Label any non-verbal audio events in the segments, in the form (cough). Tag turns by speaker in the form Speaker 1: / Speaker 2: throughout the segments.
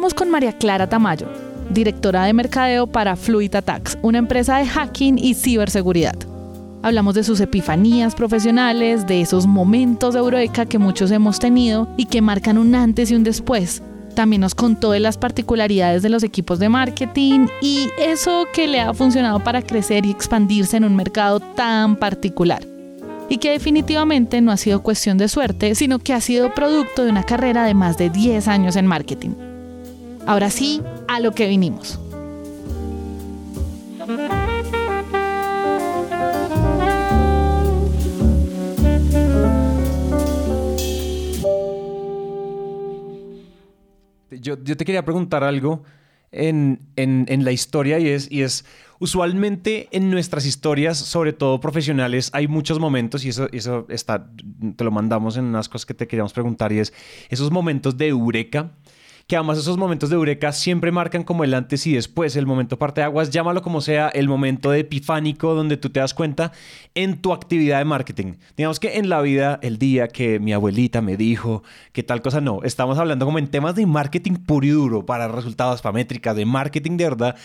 Speaker 1: Hablamos con María Clara Tamayo, directora de mercadeo para Fluid Attacks, una empresa de hacking y ciberseguridad. Hablamos de sus epifanías profesionales, de esos momentos de eureka que muchos hemos tenido y que marcan un antes y un después. También nos contó de las particularidades de los equipos de marketing y eso que le ha funcionado para crecer y expandirse en un mercado tan particular. Y que definitivamente no ha sido cuestión de suerte, sino que ha sido producto de una carrera de más de 10 años en marketing. Ahora sí, a lo que vinimos.
Speaker 2: Yo, te quería preguntar algo en, la historia y es, y es, usualmente en nuestras historias, sobre todo profesionales, hay muchos momentos y eso, eso está, te lo mandamos en unas cosas que te queríamos preguntar y es esos momentos de eureka que además esos momentos de eureka siempre marcan como el antes y después, el momento parte de aguas, llámalo como sea, el momento de epifánico donde tú te das cuenta en tu actividad de marketing. Digamos que en la vida, el día que mi abuelita me dijo que tal cosa no, estamos hablando como en temas de marketing puro y duro para resultados, para métricas, de marketing de verdad.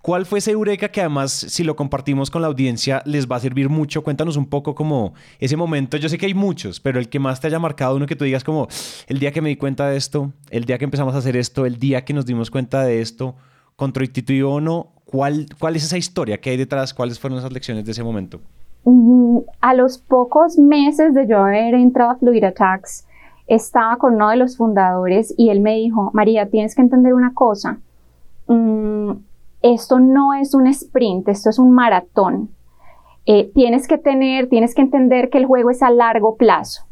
Speaker 2: ¿Cuál fue ese eureka que además, si lo compartimos con la audiencia, les va a servir mucho? Cuéntanos un poco como ese momento. Yo sé que hay muchos, pero el que más te haya marcado, uno que tú digas como el día que me di cuenta de esto, el día que empezamos a hacer esto, el día que nos dimos cuenta de esto, contraintuitivo o no, ¿cuál, ¿cuál es esa historia? ¿Qué hay detrás? ¿Cuáles fueron esas lecciones de ese momento?
Speaker 3: Mm, a los pocos meses de yo haber entrado a Fluid Attacks, estaba con uno de los fundadores y él me dijo, María, tienes que entender una cosa. Mm, esto no es un sprint, esto es un maratón. Eh, tienes que tener, tienes que entender que el juego es a largo plazo.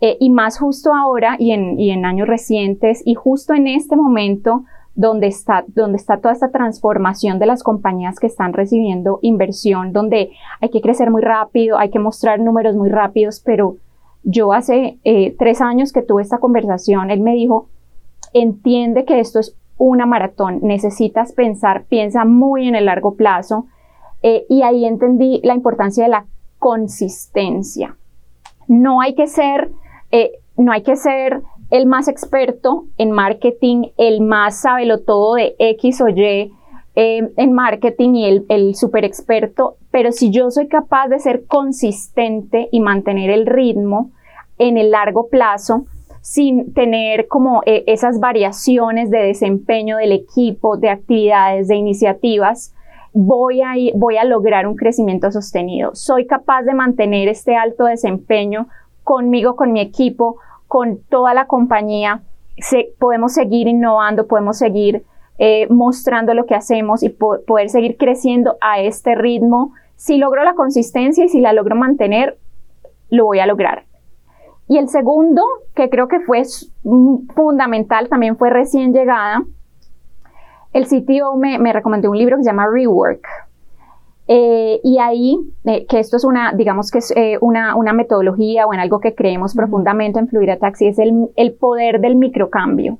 Speaker 3: Eh, y más justo ahora y en, años recientes y justo en este momento donde está, donde está toda esta transformación de las compañías que están recibiendo inversión, donde hay que crecer muy rápido, hay que mostrar números muy rápidos, pero yo hace eh, tres años que tuve esta conversación, él me dijo, entiende que esto es una maratón, necesitas pensar, piensa muy en el largo plazo. Eh, y ahí entendí la importancia de la consistencia. No hay que ser, eh, no hay que ser el más experto en marketing, el más sabelo todo de X o Y eh, en marketing y el, super experto, pero si yo soy capaz de ser consistente y mantener el ritmo en el largo plazo, sin tener como eh, esas variaciones de desempeño del equipo, de actividades, de iniciativas, voy a lograr un crecimiento sostenido. Soy capaz de mantener este alto desempeño conmigo, con mi equipo, con toda la compañía. podemos seguir innovando, podemos seguir eh, mostrando lo que hacemos y poder seguir creciendo a este ritmo. Si logro la consistencia y si la logro mantener, lo voy a lograr. Y el segundo, que creo que fue fundamental, también fue recién llegada, el sitio me, me recomendó un libro que se llama Rework. Eh, y ahí, eh, que esto es una, digamos que es eh, una, una, metodología o en algo que creemos profundamente en Fluida Taxi, es el, el poder del microcambio.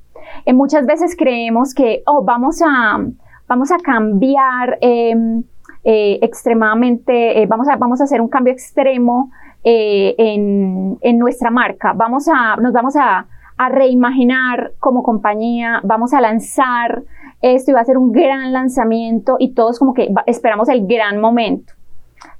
Speaker 3: muchas veces creemos que, oh, vamos a, vamos a cambiar em, extremadamente, vamos, a, vamos a hacer un cambio extremo eh, en, nuestra marca. Vamos a, nos vamos a, reimaginar como compañía, vamos a lanzar esto va a ser un gran lanzamiento y todos como que esperamos el gran momento.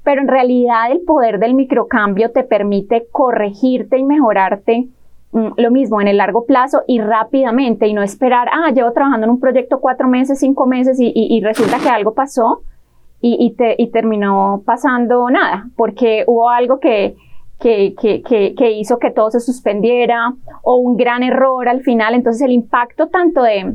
Speaker 3: Pero en realidad el poder del microcambio te permite corregirte y mejorarte mm, lo mismo en el largo plazo y rápidamente y no esperar, ah, llevo trabajando en un proyecto cuatro meses, cinco meses y resulta que algo pasó y, y, terminó pasando nada, porque hubo algo que, que, que, que, hizo que todo se suspendiera o un gran error al final. Entonces el impacto tanto de,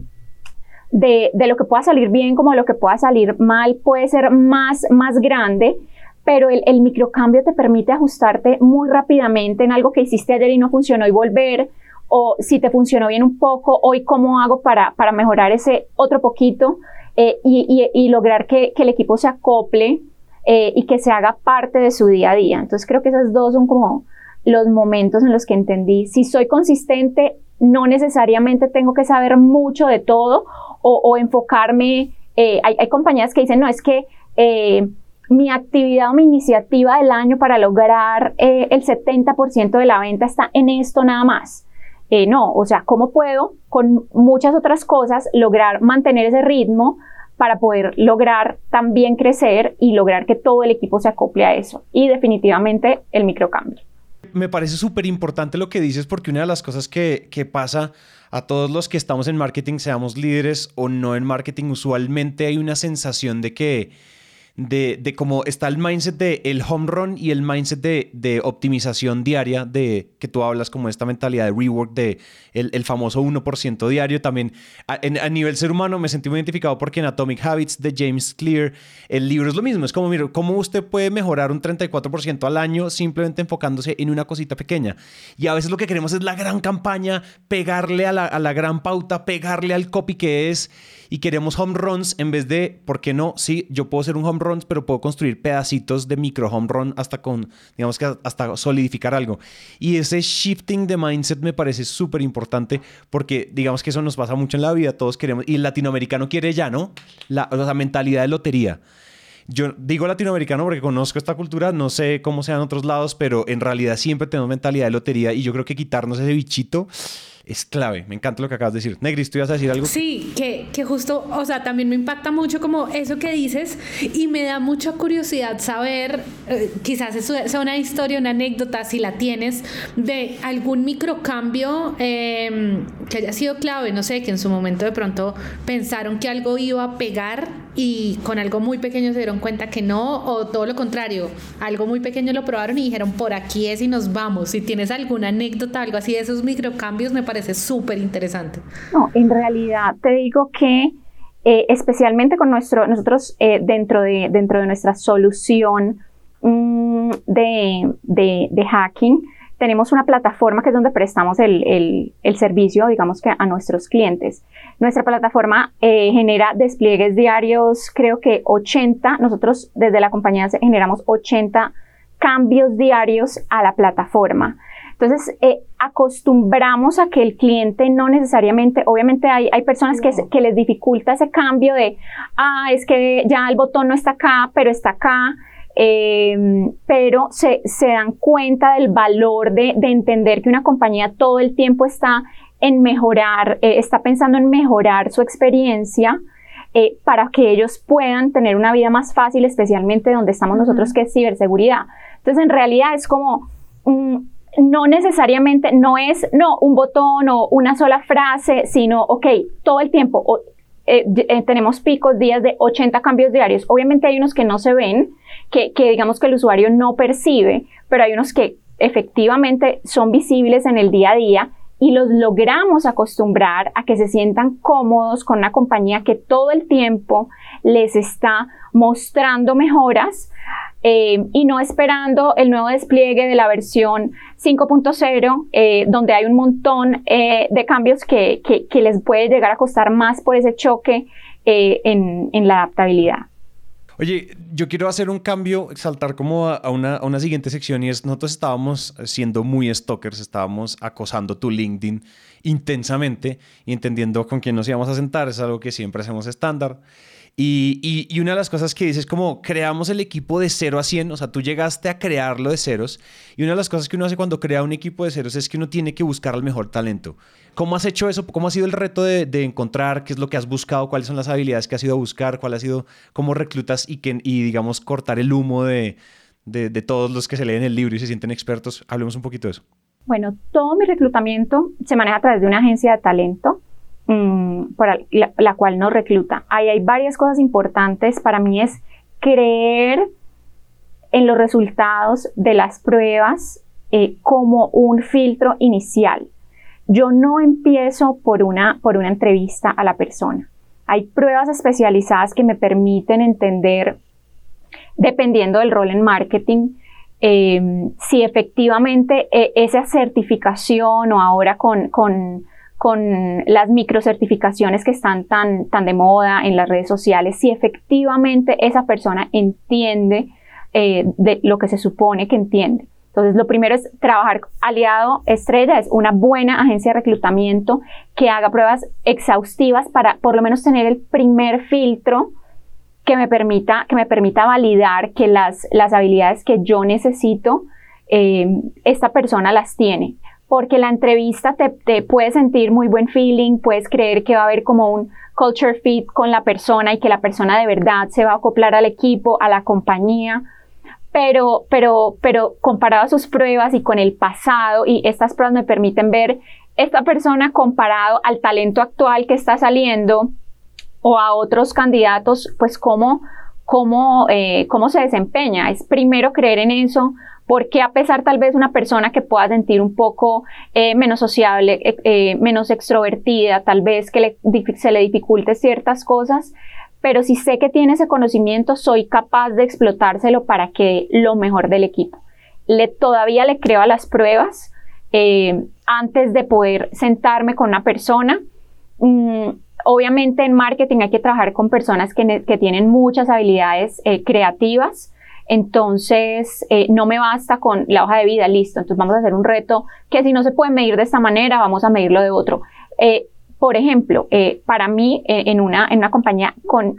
Speaker 3: de, de, lo que pueda salir bien como de lo que pueda salir mal puede ser más, más grande, pero el, el, microcambio te permite ajustarte muy rápidamente en algo que hiciste ayer y no funcionó y volver, o si te funcionó bien un poco, hoy cómo hago para, para mejorar ese otro poquito eh, y, y, lograr que, el equipo se acople eh, y que se haga parte de su día a día. Entonces creo que esos dos son como los momentos en los que entendí, si soy consistente, no necesariamente tengo que saber mucho de todo o, enfocarme, eh, hay, compañías que dicen, no, es que mi actividad o mi iniciativa del año para lograr eh, el 70% de la venta está en esto nada más. Eh, no, o sea, ¿cómo puedo con muchas otras cosas lograr mantener ese ritmo para poder lograr también crecer y lograr que todo el equipo se acople a eso? Y definitivamente el microcambio.
Speaker 2: Me parece súper importante lo que dices porque una de las cosas que pasa a todos los que estamos en marketing, seamos líderes o no en marketing, usualmente hay una sensación de que de, de cómo está el mindset de el home run y el mindset de, de, optimización diaria, de que tú hablas como esta mentalidad de rework, de el, el famoso 1% diario. También a, a, nivel ser humano me sentí muy identificado porque en Atomic Habits de James Clear, el libro es lo mismo. Es como, mira, cómo usted puede mejorar un 34% al año simplemente enfocándose en una cosita pequeña. Y a veces lo que queremos es la gran campaña, pegarle a la, a la gran pauta, pegarle al copy que es y queremos home runs en vez de, ¿por qué no? Sí, yo puedo ser un home run, pero puedo construir pedacitos de micro home run hasta con, digamos que hasta solidificar algo. Y ese shifting de mindset me parece súper importante porque digamos que eso nos pasa mucho en la vida, todos queremos, y el latinoamericano quiere ya, ¿no? La, la mentalidad de lotería. Yo digo latinoamericano porque conozco esta cultura, no sé cómo sea en otros lados, pero en realidad siempre tenemos mentalidad de lotería y yo creo que quitarnos ese bichito es clave. Me encanta lo que acabas de decir. Negris, ¿tú ibas a decir algo?
Speaker 4: Sí, que, que justo, o sea, también me impacta mucho como eso que dices y me da mucha curiosidad saber, eh, quizás eso una historia, una anécdota, si la tienes, de algún microcambio eh, que haya sido clave, no sé, que en su momento de pronto pensaron que algo iba a pegar y con algo muy pequeño se dieron cuenta que no, o todo lo contrario, algo muy pequeño lo probaron y dijeron, por aquí es y nos vamos. Si tienes alguna anécdota, algo así de esos microcambios, me parece parece súper interesante.
Speaker 3: No, en realidad te digo que eh, especialmente con nuestro, nosotros eh, dentro, de, dentro de nuestra solución mmm, de, de, hacking, tenemos una plataforma que es donde prestamos el, el, el servicio, digamos que a nuestros clientes. Nuestra plataforma eh, genera despliegues diarios, creo que 80, nosotros desde la compañía generamos 80 cambios diarios a la plataforma. Entonces, eh, acostumbramos a que el cliente no necesariamente, obviamente hay, hay personas que, que, les dificulta ese cambio de, ah, es que ya el botón no está acá, pero está acá. Eh, pero se, se, dan cuenta del valor de, de, entender que una compañía todo el tiempo está en mejorar, eh, está pensando en mejorar su experiencia eh, para que ellos puedan tener una vida más fácil, especialmente donde estamos nosotros, que es ciberseguridad. Entonces, en realidad es como, un no necesariamente, no es, no, un botón o una sola frase, sino, ok, todo el tiempo. Eh, eh, tenemos picos, días de 80 cambios diarios. Obviamente hay unos que no se ven, que, que digamos que el usuario no percibe, pero hay unos que efectivamente son visibles en el día a día y los logramos acostumbrar a que se sientan cómodos con una compañía que todo el tiempo les está mostrando mejoras eh, y no esperando el nuevo despliegue de la versión 5.0, eh, donde hay un montón eh, de cambios que, que, les puede llegar a costar más por ese choque en, en, la adaptabilidad.
Speaker 2: Oye, yo quiero hacer un cambio, saltar como a una, a una siguiente sección y es, nosotros estábamos siendo muy stalkers, estábamos acosando tu LinkedIn intensamente y entendiendo con quién nos íbamos a sentar, es algo que siempre hacemos estándar. Y, una de las cosas que dices es como creamos el equipo de 0 a 100, o sea, tú llegaste a crearlo de ceros. Y una de las cosas que uno hace cuando crea un equipo de ceros es que uno tiene que buscar al mejor talento. ¿Cómo has hecho eso? ¿Cómo ha sido el reto de, de encontrar qué es lo que has buscado? ¿Cuáles son las habilidades que has ido a buscar? ¿Cuál ha sido cómo reclutas y, que, y digamos, cortar el humo de, de, de todos los que se leen el libro y se sienten expertos? Hablemos un poquito de eso.
Speaker 3: Bueno, todo mi reclutamiento se maneja a través de una agencia de talento Mm, para la, cual nos recluta. Ahí hay varias cosas importantes. Para mí es creer en los resultados de las pruebas eh, como un filtro inicial. Yo no empiezo por una, por una entrevista a la persona. Hay pruebas especializadas que me permiten entender dependiendo del rol en marketing, em, si efectivamente e, esa certificación o ahora con, con las microcertificaciones que están tan, tan de moda en las redes sociales, si efectivamente esa persona entiende eh, de lo que se supone que entiende. Entonces, lo primero es trabajar aliado estrella, es una buena agencia de reclutamiento que haga pruebas exhaustivas para por lo menos tener el primer filtro que me permita, que me permita validar que las, las habilidades que yo necesito, eh, esta persona las tiene. Porque la entrevista te, te puede sentir muy buen feeling, puedes creer que va a haber como un culture fit con la persona y que la persona de verdad se va a acoplar al equipo, a la compañía pero, pero, pero comparado a sus pruebas y con el pasado, y estas pruebas me permiten ver esta persona comparado al talento actual que está saliendo o a otros candidatos, pues cómo, cómo, eh, cómo se desempeña. Es primero creer en eso, porque a pesar tal vez una persona que pueda sentir un poco eh, menos sociable, eh, menos extrovertida, tal vez que le, se le dificulte ciertas cosas, pero si sé que tiene ese conocimiento, soy capaz de explotárselo para que lo mejor del equipo. Todavía le creo a las pruebas eh, antes de poder sentarme con una persona. Mm, obviamente en marketing hay que trabajar con personas que, tienen muchas habilidades eh, creativas. Entonces, eh, no me basta con la hoja de vida, listo. Entonces, vamos a hacer un reto que si no se puede medir de esta manera, vamos a medirlo de otro. Por ejemplo, eh, para mí, eh, en, una, en una compañía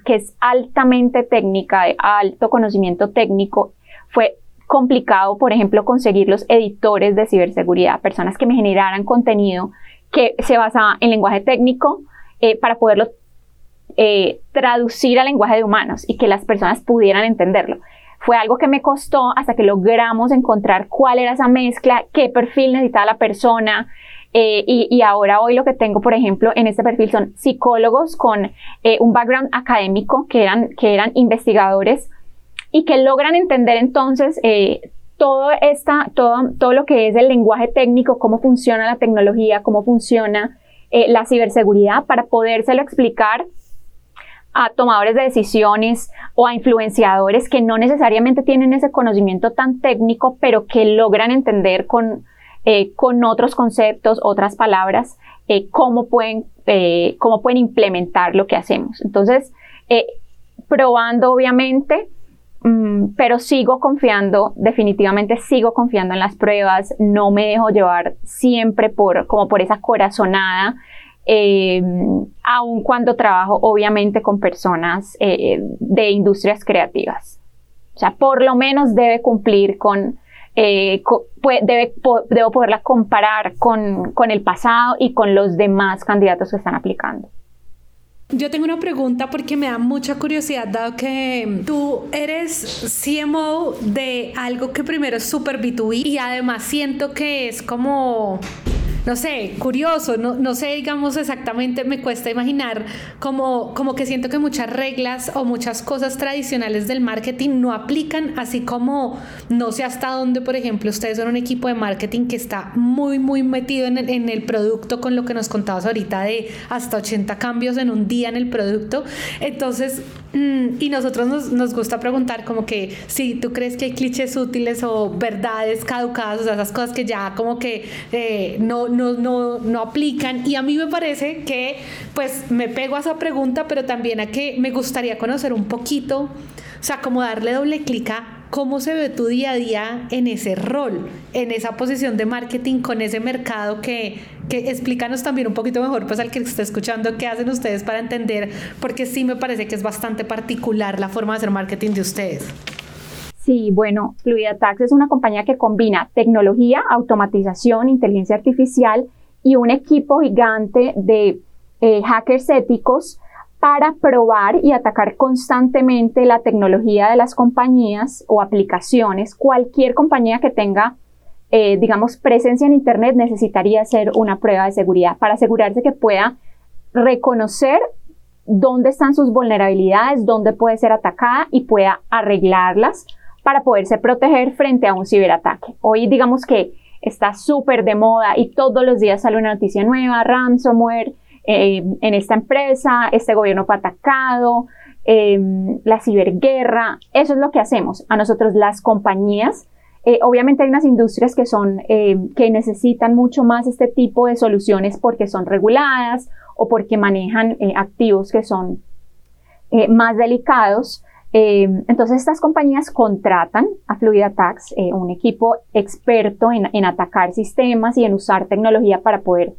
Speaker 3: que es altamente técnica, de alto conocimiento técnico, fue complicado, por ejemplo, conseguir los editores de ciberseguridad, personas que me generaran contenido que se basaba en lenguaje técnico eh, para poderlo traducir al lenguaje de humanos y que las personas pudieran entenderlo. Fue algo que me costó hasta que logramos encontrar cuál era esa mezcla, qué perfil necesitaba la persona, eh, y, ahora hoy lo que tengo, por ejemplo, en este perfil son psicólogos con eh, un background académico que eran, que eran investigadores y que logran entender entonces eh, todo, esta, todo, todo lo que es el lenguaje técnico, cómo funciona la tecnología, cómo funciona la ciberseguridad para podérselo explicar a tomadores de decisiones o a influenciadores que no necesariamente tienen ese conocimiento tan técnico, pero que logran entender con, eh, con otros conceptos, otras palabras, eh, cómo, pueden, eh, cómo pueden implementar lo que hacemos. Entonces, probando obviamente, mm, pero sigo confiando, definitivamente sigo confiando en las pruebas, no me dejo llevar siempre por, como por esa corazonada, aun cuando trabajo obviamente con personas de industrias creativas. O sea, por lo menos debe cumplir con eh, debe, debo poderla comparar con, con el pasado y con los demás candidatos que están aplicando.
Speaker 4: Yo tengo una pregunta porque me da mucha curiosidad, dado que tú eres CMO de algo que primero es súper B2B y además siento que es como no sé, curioso, no, no sé, digamos exactamente, me cuesta imaginar como, como que siento que muchas reglas o muchas cosas tradicionales del marketing no aplican, así como no sé hasta dónde, por ejemplo, ustedes son un equipo de marketing que está muy, muy metido en el, en el producto con lo que nos contabas ahorita de hasta 80 cambios en un día en el producto. Entonces, y nosotros nos, nos, gusta preguntar como que si tú crees que hay clichés útiles o verdades caducadas, o sea, esas cosas que ya como que eh, no, no, no, aplican. Y a mí me parece que, pues, me pego a esa pregunta, pero también a que me gustaría conocer un poquito, o sea, como darle doble clic a cómo se ve tu día a día en ese rol, en esa posición de marketing con ese mercado que, que explícanos también un poquito mejor, pues al que está escuchando, qué hacen ustedes para entender, porque sí me parece que es bastante particular la forma de hacer marketing de ustedes.
Speaker 3: Sí, bueno, Tax es una compañía que combina tecnología, automatización, inteligencia artificial y un equipo gigante de eh, hackers éticos para probar y atacar constantemente la tecnología de las compañías o aplicaciones. Cualquier compañía que tenga, eh, digamos, presencia en Internet necesitaría hacer una prueba de seguridad para asegurarse que pueda reconocer dónde están sus vulnerabilidades, dónde puede ser atacada y pueda arreglarlas para poderse proteger frente a un ciberataque. Hoy digamos que está súper de moda y todos los días sale una noticia nueva, ransomware, eh, en esta empresa, este gobierno fue atacado, em, la ciberguerra, eso es lo que hacemos. A nosotros las compañías, eh, obviamente hay unas industrias que son, em, que necesitan mucho más este tipo de soluciones porque son reguladas o porque manejan eh, activos que son eh, más delicados. Em, entonces estas compañías contratan a Fluid Attacks, un equipo experto en, en, atacar sistemas y en usar tecnología para poder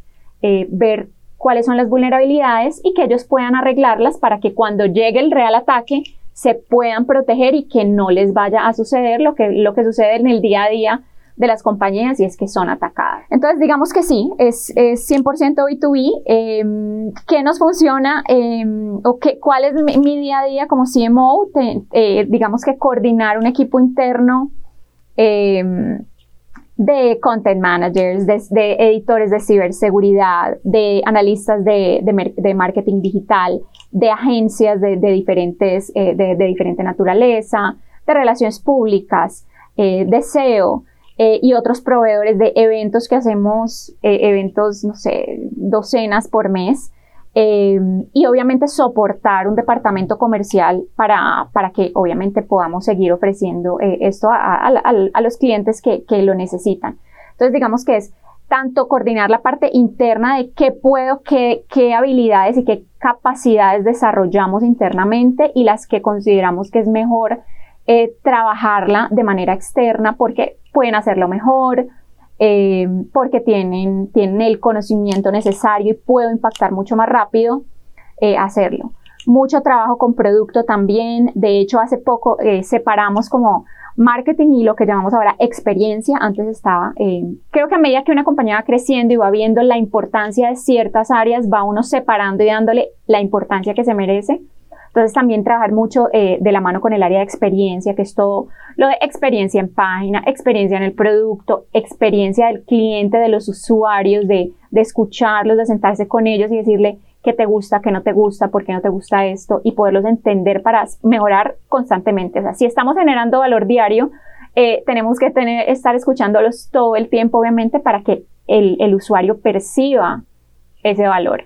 Speaker 3: ver cuáles son las vulnerabilidades y que ellos puedan arreglarlas para que cuando llegue el real ataque se puedan proteger y que no les vaya a suceder lo que, lo que sucede en el día a día de las compañías y es que son atacadas. Entonces, digamos que sí, es, es 100% B2B. Eh, ¿Qué nos funciona em, o qué, cuál es mi, día a día como CMO? Eh, digamos que coordinar un equipo interno em, de content managers, de, editores de ciberseguridad, de analistas de, de, marketing digital, de agencias de, diferentes, eh, de, diferente naturaleza, de relaciones públicas, eh, de SEO eh, y otros proveedores de eventos que hacemos, eventos, no sé, docenas por mes. Em, y obviamente soportar un departamento comercial para, para que obviamente podamos seguir ofreciendo eh, esto a, a, los clientes que, que, lo necesitan. Entonces digamos que es tanto coordinar la parte interna de qué puedo, qué, qué habilidades y qué capacidades desarrollamos internamente y las que consideramos que es mejor eh, trabajarla de manera externa porque pueden hacerlo mejor, eh, porque tienen, tienen el conocimiento necesario y puedo impactar mucho más rápido eh, hacerlo. Mucho trabajo con producto también. De hecho, hace poco eh, separamos como marketing y lo que llamamos ahora experiencia. Antes estaba, creo que a medida que una compañía va creciendo y va viendo la importancia de ciertas áreas, va uno separando y dándole la importancia que se merece. Entonces también trabajar mucho eh, de la mano con el área de experiencia, que es todo lo de experiencia en página, experiencia en el producto, experiencia del cliente, de los usuarios, de, escucharlos, de sentarse con ellos y decirle qué te gusta, qué no te gusta, por qué no te gusta esto y poderlos entender para mejorar constantemente. O sea, si estamos generando valor diario, eh, tenemos que tener, estar escuchándolos todo el tiempo, obviamente, para que el usuario perciba ese valor.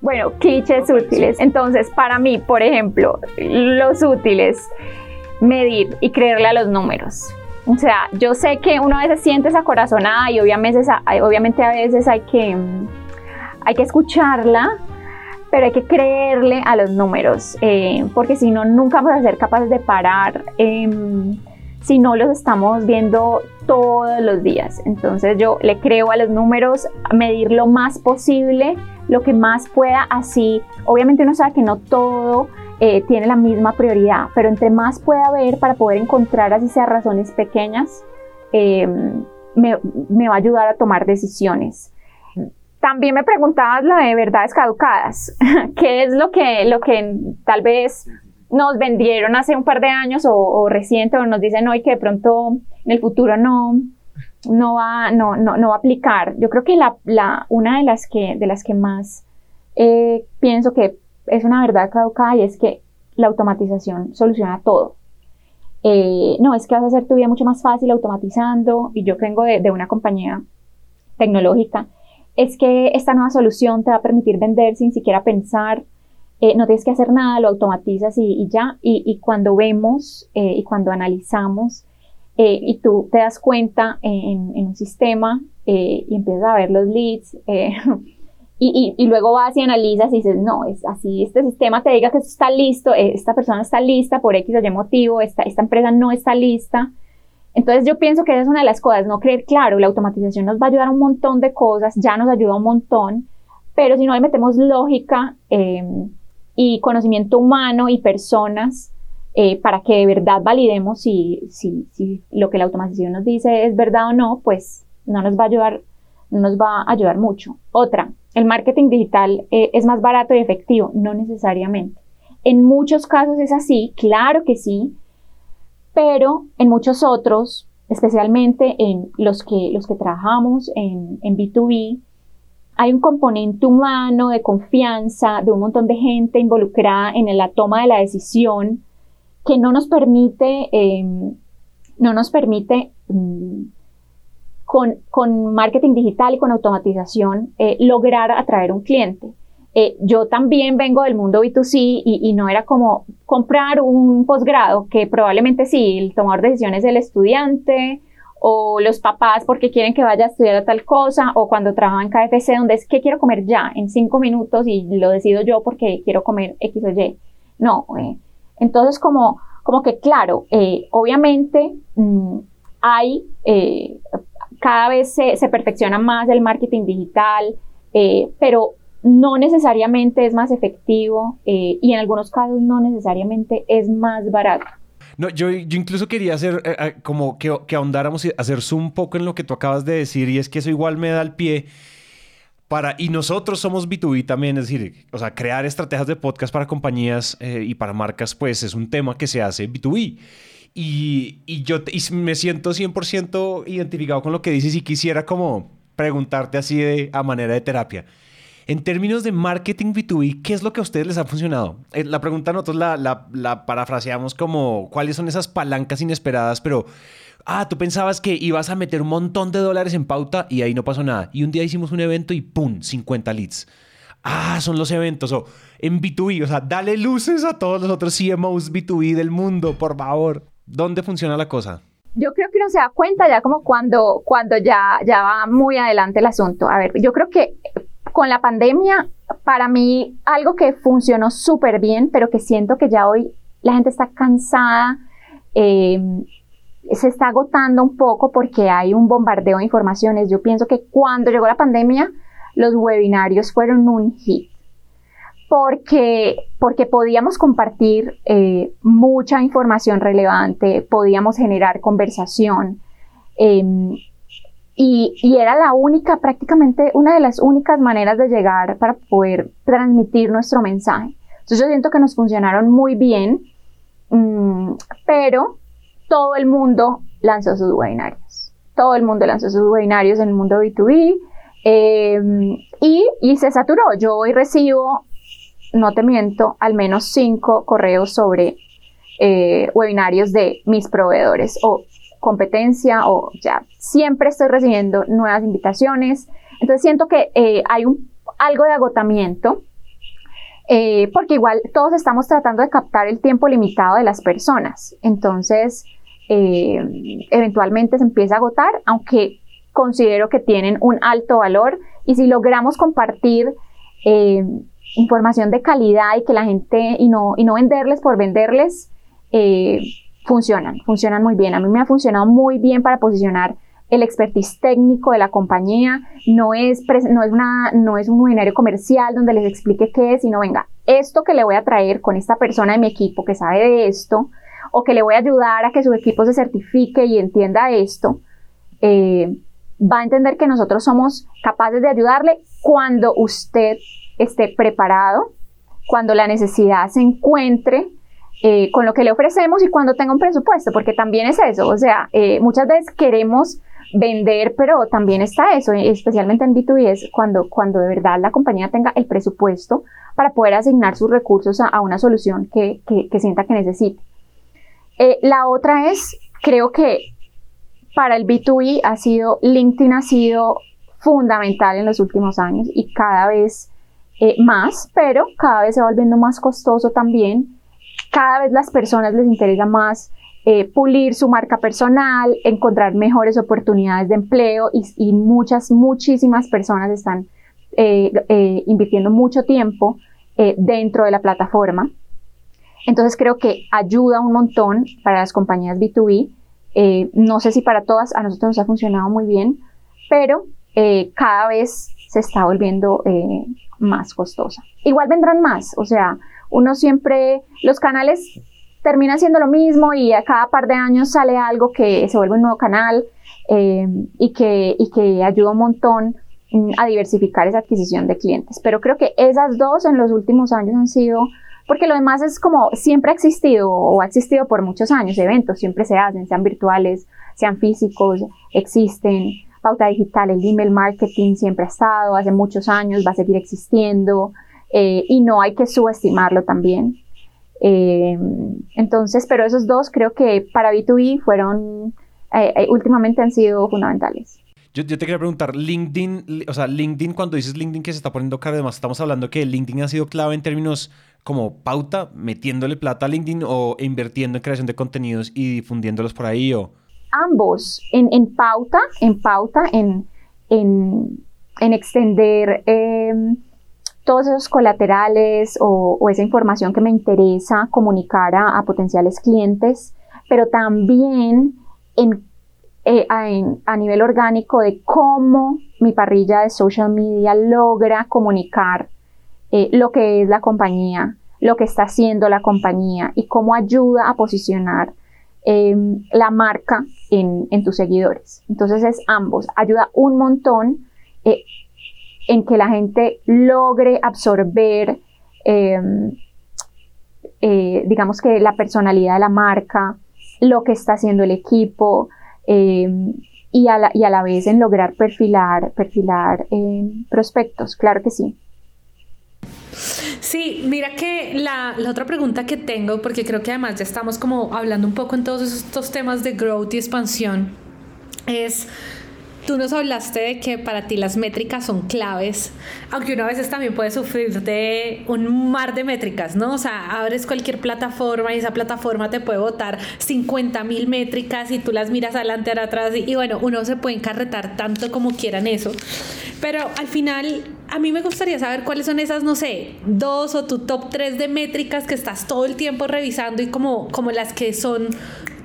Speaker 3: Bueno, clichés útiles. Entonces, para mí, por ejemplo, los útiles, medir y creerle a los números. O sea, yo sé que uno a veces siente esa corazonada y obviamente, obviamente a veces hay que, hay que escucharla, pero hay que creerle a los números, eh, porque si no, nunca vamos a ser capaces de parar em, si no los estamos viendo todos los días. Entonces yo le creo a los números, medir lo más posible lo que más pueda así. Obviamente uno sabe que no todo eh, tiene la misma prioridad, pero entre más pueda haber para poder encontrar así sea razones pequeñas, em, me, va a ayudar a tomar decisiones. También me preguntabas lo de verdades caducadas. (laughs) ¿Qué es lo que, lo que tal vez nos vendieron hace un par de años o, reciente o nos dicen hoy que de pronto en el futuro no, no va, no, no, no va a aplicar. Yo creo que la, la, una de las que, de las que más eh, pienso que es una verdad caducada y es que la automatización soluciona todo. Eh, no, es que vas a hacer tu vida mucho más fácil automatizando y yo vengo de, de una compañía tecnológica. Es que esta nueva solución te va a permitir vender sin siquiera pensar, eh, no tienes que hacer nada, lo automatizas y, y ya. Y, y, cuando vemos y cuando analizamos eh, y tú te das cuenta en, un sistema eh, y empiezas a ver los leads eh, (laughs) y, y, luego vas y analizas y dices, no, es así, este sistema te diga que está listo, esta persona está lista por X o Y motivo, esta, esta empresa no está lista. Entonces yo pienso que esa es una de las cosas, no creer, claro, la automatización nos va a ayudar a un montón de cosas, ya nos ayuda un montón, pero si no le metemos lógica y conocimiento humano y personas, eh, para que de verdad validemos si, si, si, lo que la automatización nos dice es verdad o no, pues no nos va a ayudar, no nos va a ayudar mucho. Otra, el marketing digital eh, es más barato y efectivo, no necesariamente. En muchos casos es así, claro que sí, pero en muchos otros, especialmente en los que, los que trabajamos en, en B2B, hay un componente humano de confianza, de un montón de gente involucrada en la toma de la decisión, que no nos permite, em, no nos permite mm, con, con, marketing digital y con automatización eh, lograr atraer un cliente. eh, yo también vengo del mundo B2C y, no era como comprar un posgrado, que probablemente sí, el tomar decisiones del estudiante o los papás porque quieren que vaya a estudiar a tal cosa, o cuando trabajo en KFC, donde es que quiero comer ya, en cinco minutos y lo decido yo porque quiero comer X o Y. No, eh, entonces como, como que claro, eh, obviamente mm, hay, eh, cada vez se, se, perfecciona más el marketing digital, pero no necesariamente es más efectivo y en algunos casos no necesariamente es más barato.
Speaker 2: No, yo, yo incluso quería hacer eh, eh, como que, que ahondáramos y hacer zoom un poco en lo que tú acabas de decir y es que eso igual me da el pie para, y nosotros somos B2B también, es decir, o sea, crear estrategias de podcast para compañías eh, y para marcas, pues es un tema que se hace B2B. Y, y yo y me siento 100% identificado con lo que dices y quisiera como preguntarte así de, a manera de terapia. En términos de marketing B2B, ¿qué es lo que a ustedes les ha funcionado? Eh, la pregunta nosotros la, la, parafraseamos como cuáles son esas palancas inesperadas, pero, ah, tú pensabas que ibas a meter un montón de dólares en pauta y ahí no pasó nada. Y un día hicimos un evento y ¡pum! 50 leads. Ah, son los eventos. O en B2B, o sea, dale luces a todos los otros CMOs B2B del mundo, por favor. ¿Dónde funciona la cosa?
Speaker 3: Yo creo que uno se da cuenta ya como cuando, cuando ya, ya va muy adelante el asunto. A ver, yo creo que con la pandemia, para mí algo que funcionó súper bien, pero que siento que ya hoy la gente está cansada, em, se está agotando un poco porque hay un bombardeo de informaciones. Yo pienso que cuando llegó la pandemia, los webinarios fueron un hit. Porque, porque podíamos compartir eh, mucha información relevante, podíamos generar conversación. Em, y, era la única, prácticamente una de las únicas maneras de llegar para poder transmitir nuestro mensaje. Entonces yo siento que nos funcionaron muy bien, mm, pero todo el mundo lanzó sus webinarios. Todo el mundo lanzó sus webinarios en el mundo B2B em, y, y se saturó. Yo hoy recibo, no te miento, al menos cinco correos sobre eh, webinarios de mis proveedores o competencia o ya siempre estoy recibiendo nuevas invitaciones. Entonces siento que eh, hay un, algo de agotamiento eh, porque igual todos estamos tratando de captar el tiempo limitado de las personas. Entonces, eh, eventualmente se empieza a agotar, aunque considero que tienen un alto valor y si logramos compartir información de calidad y que la gente y no, y no venderles por venderles, funcionan, funcionan muy bien. A mí me ha funcionado muy bien para posicionar el expertise técnico de la compañía. No es, no es, una, no es un webinario comercial donde les explique qué es, sino venga, esto que le voy a traer con esta persona de mi equipo que sabe de esto, o que le voy a ayudar a que su equipo se certifique y entienda esto, eh, va a entender que nosotros somos capaces de ayudarle cuando usted esté preparado, cuando la necesidad se encuentre eh, con lo que le ofrecemos y cuando tenga un presupuesto, porque también es eso, o sea, eh, muchas veces queremos vender, pero también está eso, especialmente en B2B, es cuando, cuando de verdad la compañía tenga el presupuesto para poder asignar sus recursos a, una solución que, que, sienta que necesite. Eh, la otra es, creo que para el B2B ha sido, LinkedIn ha sido fundamental en los últimos años y cada vez más, pero cada vez se va volviendo más costoso también cada vez las personas les interesa más eh, pulir su marca personal, encontrar mejores oportunidades de empleo y, muchas, muchísimas personas están eh, eh, invirtiendo mucho tiempo dentro de la plataforma. Entonces creo que ayuda un montón para las compañías B2B. no sé si para todas, a nosotros nos ha funcionado muy bien, pero cada vez se está volviendo más costosa. Igual vendrán más, o sea, uno siempre, los canales terminan siendo lo mismo y a cada par de años sale algo que se vuelve un nuevo canal eh, y, que, y que ayuda un montón mm, a diversificar esa adquisición de clientes. Pero creo que esas dos en los últimos años han sido, porque lo demás es como siempre ha existido o ha existido por muchos años, eventos siempre se hacen, sean virtuales, sean físicos, existen. Pauta digital, el email marketing siempre ha estado, hace muchos años, va a seguir existiendo. Eh, y no hay que subestimarlo también. Eh, entonces, pero esos dos creo que para B2B fueron, eh, últimamente han sido fundamentales.
Speaker 2: Yo, te quería preguntar, LinkedIn, o sea, LinkedIn, cuando dices LinkedIn que se está poniendo caro, además estamos hablando que LinkedIn ha sido clave en términos como pauta, metiéndole plata a LinkedIn o invirtiendo en creación de contenidos y difundiéndolos por ahí o...
Speaker 3: Ambos, en, pauta, en pauta, en, en, extender em, todos esos colaterales o, esa información que me interesa comunicar a potenciales clientes, pero también en eh, a, nivel orgánico de cómo mi parrilla de social media logra comunicar eh, lo que es la compañía, lo que está haciendo la compañía y cómo ayuda a posicionar em, la marca en, tus seguidores. Entonces es ambos, ayuda un montón eh, en que la gente logre absorber, em, digamos que la personalidad de la marca, lo que está haciendo el equipo, Em, y, a la, y, a la, vez en lograr perfilar, perfilar em, prospectos, claro que sí.
Speaker 4: Sí, mira que la, la, otra pregunta que tengo, porque creo que además ya estamos como hablando un poco en todos estos temas de growth y expansión, es Tú nos hablaste de que para ti las métricas son claves, aunque uno a veces también puede sufrir de un mar de métricas, ¿no? O sea, abres cualquier plataforma y esa plataforma te puede botar 50 mil métricas y tú las miras adelante, atrás y, y bueno, uno se puede encarretar tanto como quieran eso. Pero al final, a mí me gustaría saber cuáles son esas, no sé, dos o tu top tres de métricas que estás todo el tiempo revisando y como, como las que son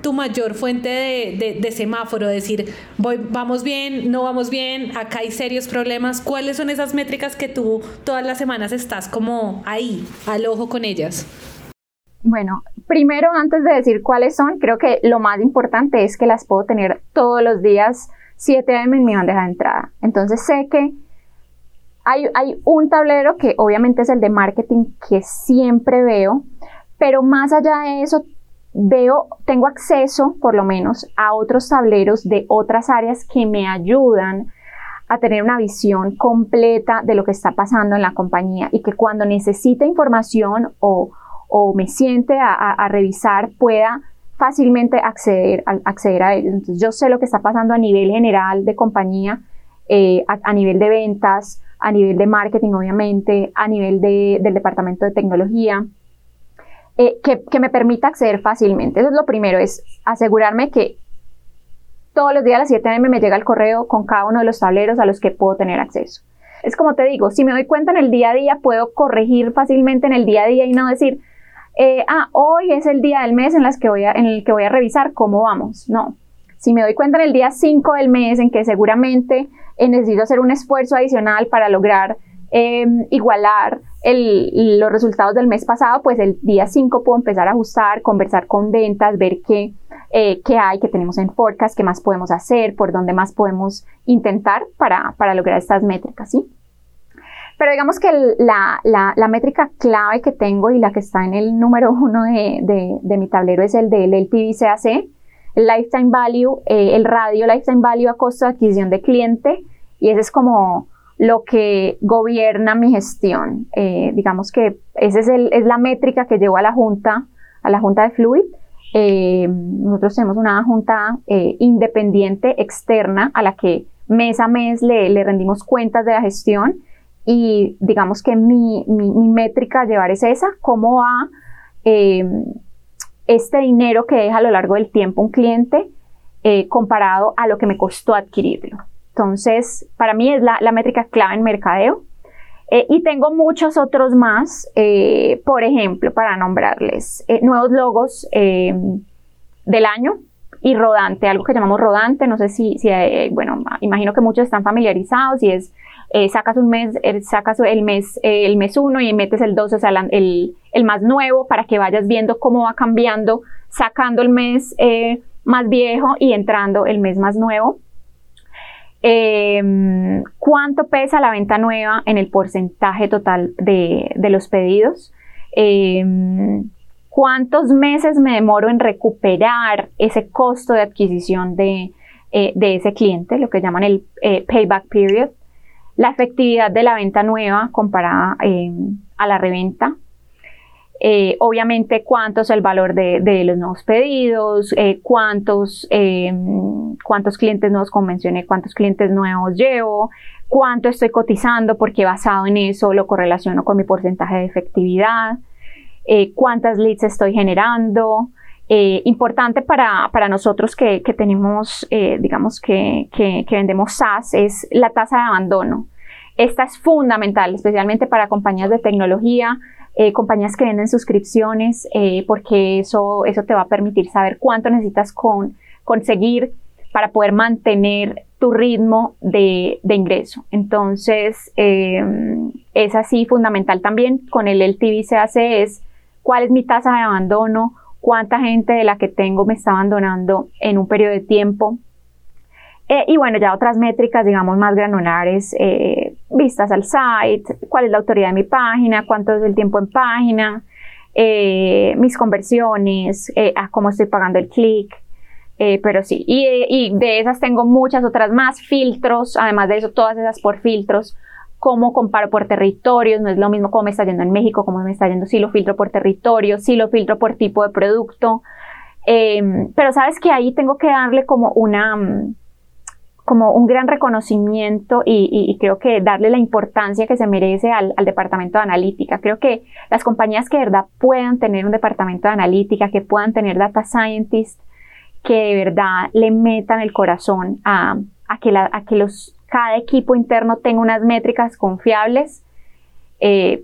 Speaker 4: tu mayor fuente de, de, semáforo, decir, voy, vamos bien, no vamos bien, acá hay serios problemas. ¿Cuáles son esas métricas que tú todas las semanas estás como ahí, al ojo con ellas?
Speaker 3: Bueno, primero antes de decir cuáles son, creo que lo más importante es que las puedo tener todos los días 7 am en mi bandeja de entrada. Entonces sé que hay, hay un tablero que obviamente es el de marketing que siempre veo, pero más allá de eso veo, tengo acceso por lo menos a otros tableros de otras áreas que me ayudan a tener una visión completa de lo que está pasando en la compañía y que cuando necesite información o, me siente a, revisar pueda fácilmente acceder, a, acceder a ello. Entonces yo sé lo que está pasando a nivel general de compañía, eh, a, nivel de ventas, a nivel de marketing obviamente, a nivel del departamento de tecnología, eh, que, me permita acceder fácilmente. Eso es lo primero, es asegurarme que todos los días a las 7 am me llega el correo con cada uno de los tableros a los que puedo tener acceso. Es como te digo, si me doy cuenta en el día a día, puedo corregir fácilmente en el día a día y no decir, eh, ah, hoy es el día del mes en, las que voy en el que voy a revisar cómo vamos. No. Si me doy cuenta en el día 5 del mes en que seguramente eh, necesito hacer un esfuerzo adicional para lograr Em, igualar los resultados del mes pasado, pues el día 5 puedo empezar a ajustar, conversar con ventas, ver qué, eh, qué hay, qué tenemos en forecast, qué más podemos hacer, por dónde más podemos intentar para, para lograr estas métricas, ¿sí? Pero digamos que la, la, métrica clave que tengo y la que está en el número uno de, de, mi tablero es el del LTV Lifetime Value, eh, el radio Lifetime Value a costo de adquisición de cliente, y ese es como lo que gobierna mi gestión. Eh, digamos que esa es, es, la métrica que llevo a la junta, a la junta de Fluid. Eh, nosotros tenemos una junta eh, independiente externa a la que mes a mes le, le, rendimos cuentas de la gestión y digamos que mi, mi, mi métrica a llevar es esa, cómo va este dinero que deja a lo largo del tiempo un cliente comparado a lo que me costó adquirirlo. Entonces, para mí es la, métrica clave en mercadeo. Eh, y tengo muchos otros más, eh, por ejemplo, para nombrarles eh, nuevos logos del año y rodante, algo que llamamos rodante, no sé si, si bueno, imagino que muchos están familiarizados y es, sacas un mes, sacas el mes, el mes uno y metes el 12, o sea, el, el, más nuevo para que vayas viendo cómo va cambiando, sacando el mes más viejo y entrando el mes más nuevo. Em, ¿Cuánto pesa la venta nueva en el porcentaje total de, los pedidos? ¿Cuántos meses me demoro en recuperar ese costo de adquisición de, eh, ese cliente, lo que llaman el eh, payback period? La efectividad de la venta nueva comparada em, a la reventa. eh, obviamente cuánto es el valor de, los nuevos pedidos, eh, cuántos, cuántos clientes nuevos convencioné, cuántos clientes nuevos llevo, cuánto estoy cotizando, porque basado en eso lo correlaciono con mi porcentaje de efectividad, eh, cuántas leads estoy generando. importante para, nosotros que, tenemos, digamos que, que vendemos SaaS, es la tasa de abandono. Esta es fundamental, especialmente para compañías de tecnología eh, compañías que venden suscripciones, eh, porque eso, eso te va a permitir saber cuánto necesitas con, conseguir para poder mantener tu ritmo de, de ingreso. Entonces, em, es así fundamental también con el LTV se hace es cuál es mi tasa de abandono, cuánta gente de la que tengo me está abandonando en un periodo de tiempo, eh, y bueno, ya otras métricas, digamos, más granulares, eh, vistas al site, cuál es la autoridad de mi página, cuánto es el tiempo en página, eh, mis conversiones, a cómo estoy pagando el clic. pero sí, y, y, de esas tengo muchas otras más, filtros, además de eso, todas esas por filtros, cómo comparo por territorios, no es lo mismo cómo me está yendo en México, cómo me está yendo si lo filtro por territorio, si lo filtro por tipo de producto. pero sabes que ahí tengo que darle como una como un gran reconocimiento y, creo que darle la importancia que se merece al, departamento de analítica. Creo que las compañías que de verdad puedan tener un departamento de analítica, que puedan tener data scientists, que de verdad le metan el corazón a, que, que los, cada equipo interno tenga unas métricas confiables, eh,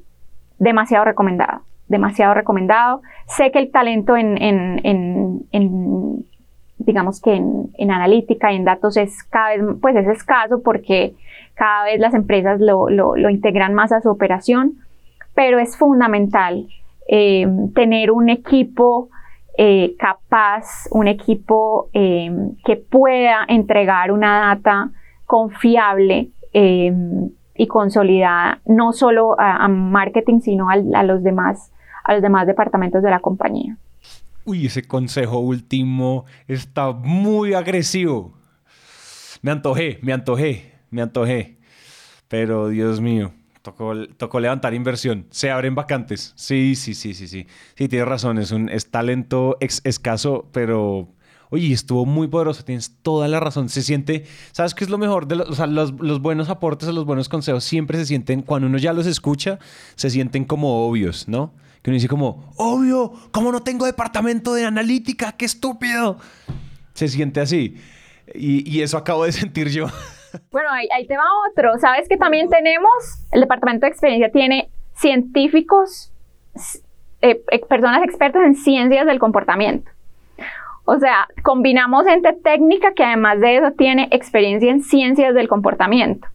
Speaker 3: demasiado recomendado, demasiado recomendado. Sé que el talento en, en digamos que en, analítica y en datos es cada vez pues es escaso porque cada vez las empresas lo, lo, integran más a su operación, pero es fundamental eh, tener un equipo eh, capaz, un equipo que pueda entregar una data confiable y consolidada, no solo a, marketing, sino a, los demás, a los demás departamentos de la compañía.
Speaker 2: Uy, ese consejo último está muy agresivo. Me antojé, me antojé, me antojé. Pero Dios mío, tocó, tocó levantar inversión. Se abren vacantes. Sí, sí, sí, sí, sí. Sí, tienes razón, es un es talento escaso, pero oye, estuvo muy poderoso, tienes toda la razón. Se siente, ¿sabes qué es lo mejor? De o sea, los, los, buenos aportes o los buenos consejos siempre se sienten, cuando uno ya los escucha, se sienten como obvios, ¿no? que uno dice como, obvio, ¿cómo no tengo departamento de analítica? ¡Qué estúpido! Se siente así. Y, eso acabo de sentir yo. (laughs)
Speaker 3: Bueno, ahí, te va otro. Sabes que también tenemos, el departamento de experiencia tiene científicos, eh, personas expertas en ciencias del comportamiento. O sea, combinamos gente técnica que además de eso tiene experiencia en ciencias del comportamiento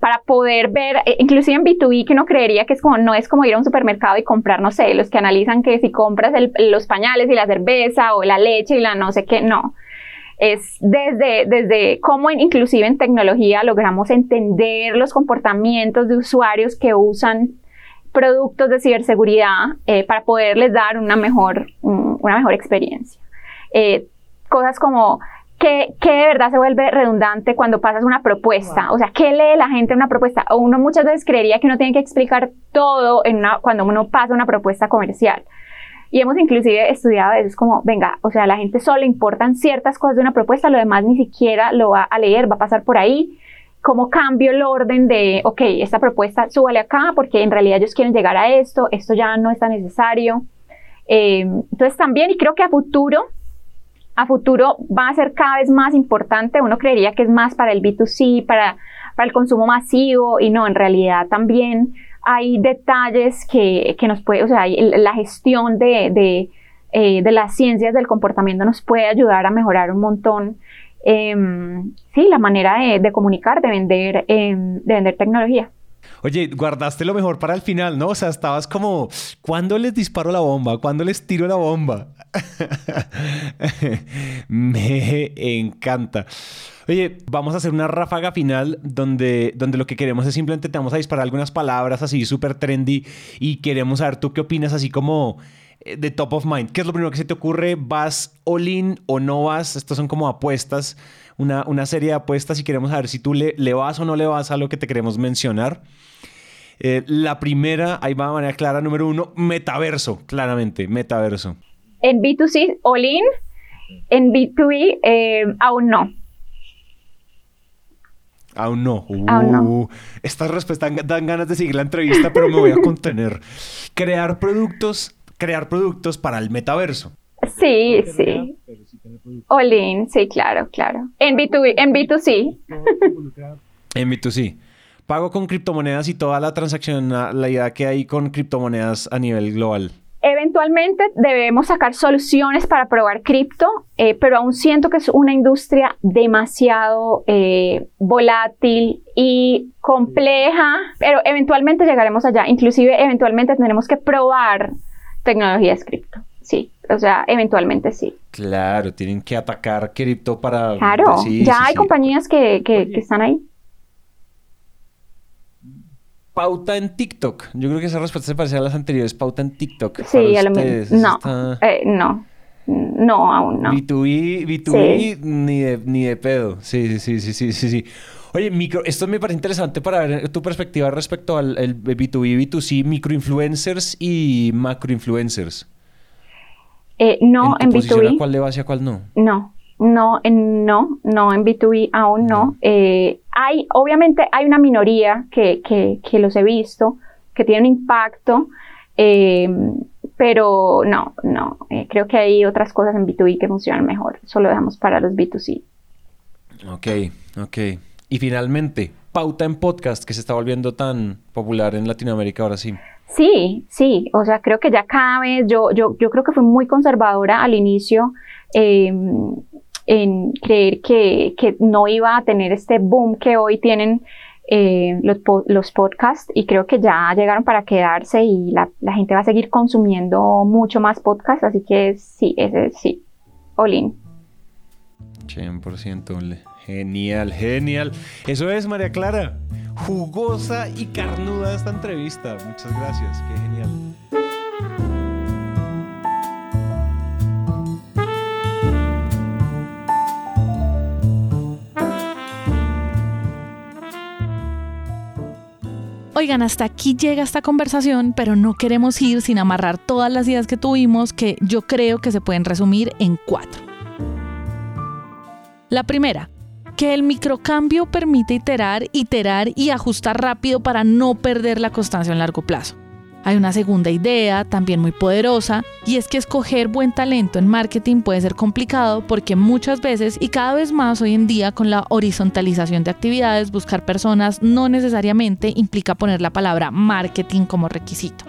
Speaker 3: para poder ver, eh, inclusive en B2B, que uno creería que es como, no es como ir a un supermercado y comprar, no sé, los que analizan que si compras los pañales y la cerveza o la leche y la no sé qué, no. Es desde, desde cómo inclusive en tecnología logramos entender los comportamientos de usuarios que usan productos de ciberseguridad eh, para poderles dar una mejor, una mejor experiencia. Eh, cosas como ¿Qué, de verdad se vuelve redundante cuando pasas una propuesta? O sea, ¿qué lee la gente en una propuesta? O uno muchas veces creería que uno tiene que explicar todo en una, cuando uno pasa una propuesta comercial. Y hemos inclusive estudiado a veces como, venga, o sea, a la gente solo le importan ciertas cosas de una propuesta, lo demás ni siquiera lo va a leer, va a pasar por ahí. ¿Cómo cambio el orden de, ok, esta propuesta súbale acá porque en realidad ellos quieren llegar a esto, esto ya no es tan necesario? Eh, entonces también, y creo que a futuro, a futuro va a ser cada vez más importante. Uno creería que es más para el B2C, para, para el consumo masivo y no, en realidad también hay detalles que, que nos puede, o sea, la gestión de, de, eh, de, las ciencias del comportamiento nos puede ayudar a mejorar un montón. Em, sí, la manera de, comunicar, de vender, em, de vender tecnología.
Speaker 2: Oye, guardaste lo mejor para el final, ¿no? O sea, estabas como, ¿cuándo les disparo la bomba? ¿Cuándo les tiro la bomba? (laughs) Me encanta. Oye, vamos a hacer una ráfaga final donde, donde lo que queremos es simplemente te vamos a disparar algunas palabras así súper trendy y queremos saber tú qué opinas así como de top of mind. ¿Qué es lo primero que se te ocurre? ¿Vas all in o no vas? Estos son como apuestas una, serie de apuestas y queremos saber si tú le, le vas o no le vas a lo que te queremos mencionar. Eh, la primera, ahí va de manera clara, número uno, metaverso, claramente, metaverso.
Speaker 3: En B2C, all in. En B2B, eh, aún no.
Speaker 2: Aún no.
Speaker 3: Aún no.
Speaker 2: Uh, estas respuestas dan, dan ganas de seguir la entrevista, pero me voy a contener. (laughs) Crear productos, crear productos para el metaverso.
Speaker 3: Sí, sí. All in, sí, claro, claro. En B2B, en B2C.
Speaker 2: En B2C. Pago con criptomonedas y toda la transacción, la idea que hay con criptomonedas a nivel global.
Speaker 3: Eventualmente debemos sacar soluciones para probar cripto, eh, pero aún siento que es una industria demasiado eh, volátil y compleja, pero eventualmente llegaremos allá. Inclusive eventualmente tendremos que probar tecnologías cripto. Sí, o sea, eventualmente sí.
Speaker 2: Claro, tienen que atacar cripto para...
Speaker 3: Claro,
Speaker 2: sí,
Speaker 3: ya
Speaker 2: sí,
Speaker 3: hay
Speaker 2: sí.
Speaker 3: compañías que, que- que están ahí.
Speaker 2: Pauta en TikTok. Yo creo que esa respuesta se parece a las anteriores. Pauta en TikTok.
Speaker 3: Sí,
Speaker 2: Para
Speaker 3: a lo mismo. No,
Speaker 2: está-
Speaker 3: eh, no, no, aún no.
Speaker 2: B2B, B2B, ni, de, ni de pedo. Sí, sí, sí, sí, sí, sí. Oye, micro, esto me parece interesante para ver tu perspectiva respecto al el B2B, B2C, microinfluencers y macroinfluencers.
Speaker 3: Eh, no,
Speaker 2: tu
Speaker 3: en
Speaker 2: posición, ¿A
Speaker 3: B2B,
Speaker 2: cuál le vas y a cuál no?
Speaker 3: no. No, en, no, no, en B2B aún no.
Speaker 2: No.
Speaker 3: Eh, hay, obviamente hay una minoría que, que, que los he visto, que tiene un impacto, eh, pero no, no. eh, creo que hay otras cosas en B2B que funcionan mejor. Eso lo dejamos para los B2C.
Speaker 2: Ok, ok. Y finalmente, pauta en podcast que se está volviendo tan popular en Latinoamérica ahora sí.
Speaker 3: Sí, sí, o sea, creo que ya cada vez, yo, yo, yo creo que fui muy conservadora al inicio eh, en creer que, que no iba a tener este boom que hoy tienen eh, los, los podcasts y creo que ya llegaron para quedarse y la, la gente va a seguir consumiendo mucho más podcasts, así que sí, ese sí, Olin.
Speaker 2: 100%. le- Genial, genial. Eso es, María Clara. Jugosa y carnuda esta entrevista. Muchas gracias. Qué genial.
Speaker 1: Oigan, hasta aquí llega esta conversación, pero no queremos ir sin amarrar todas las ideas que tuvimos que yo creo que se pueden resumir en cuatro. La primera, que el microcambio permite iterar, iterar y ajustar rápido para no perder la constancia en largo plazo. Hay una segunda idea, también muy poderosa, y es que escoger buen talento en marketing puede ser complicado porque muchas veces y cada vez más hoy en día con la horizontalización de actividades, buscar personas no necesariamente implica poner la palabra marketing como requisito.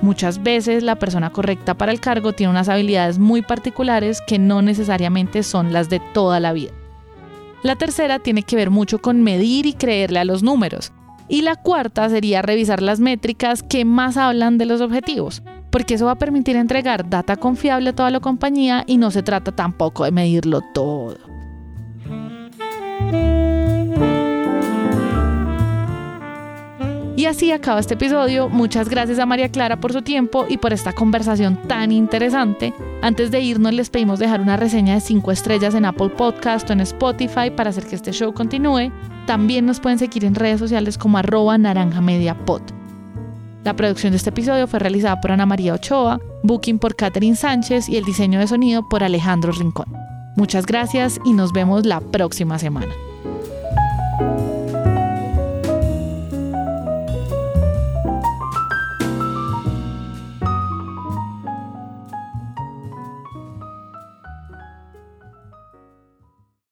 Speaker 1: Muchas veces la persona correcta para el cargo tiene unas habilidades muy particulares que no necesariamente son las de toda la vida. La tercera tiene que ver mucho con medir y creerle a los números. Y la cuarta sería revisar las métricas que más hablan de los objetivos, porque eso va a permitir entregar data confiable a toda la compañía y no se trata tampoco de medirlo todo. Y así acaba este episodio. Muchas gracias a María Clara por su tiempo y por esta conversación tan interesante. Antes de irnos les pedimos dejar una reseña de 5 estrellas en Apple Podcast o en Spotify para hacer que este show continúe. También nos pueden seguir en redes sociales como arroba naranjamediapod. La producción de este episodio fue realizada por Ana María Ochoa, booking por Catherine Sánchez y el diseño de sonido por Alejandro Rincón. Muchas gracias y nos vemos la próxima semana.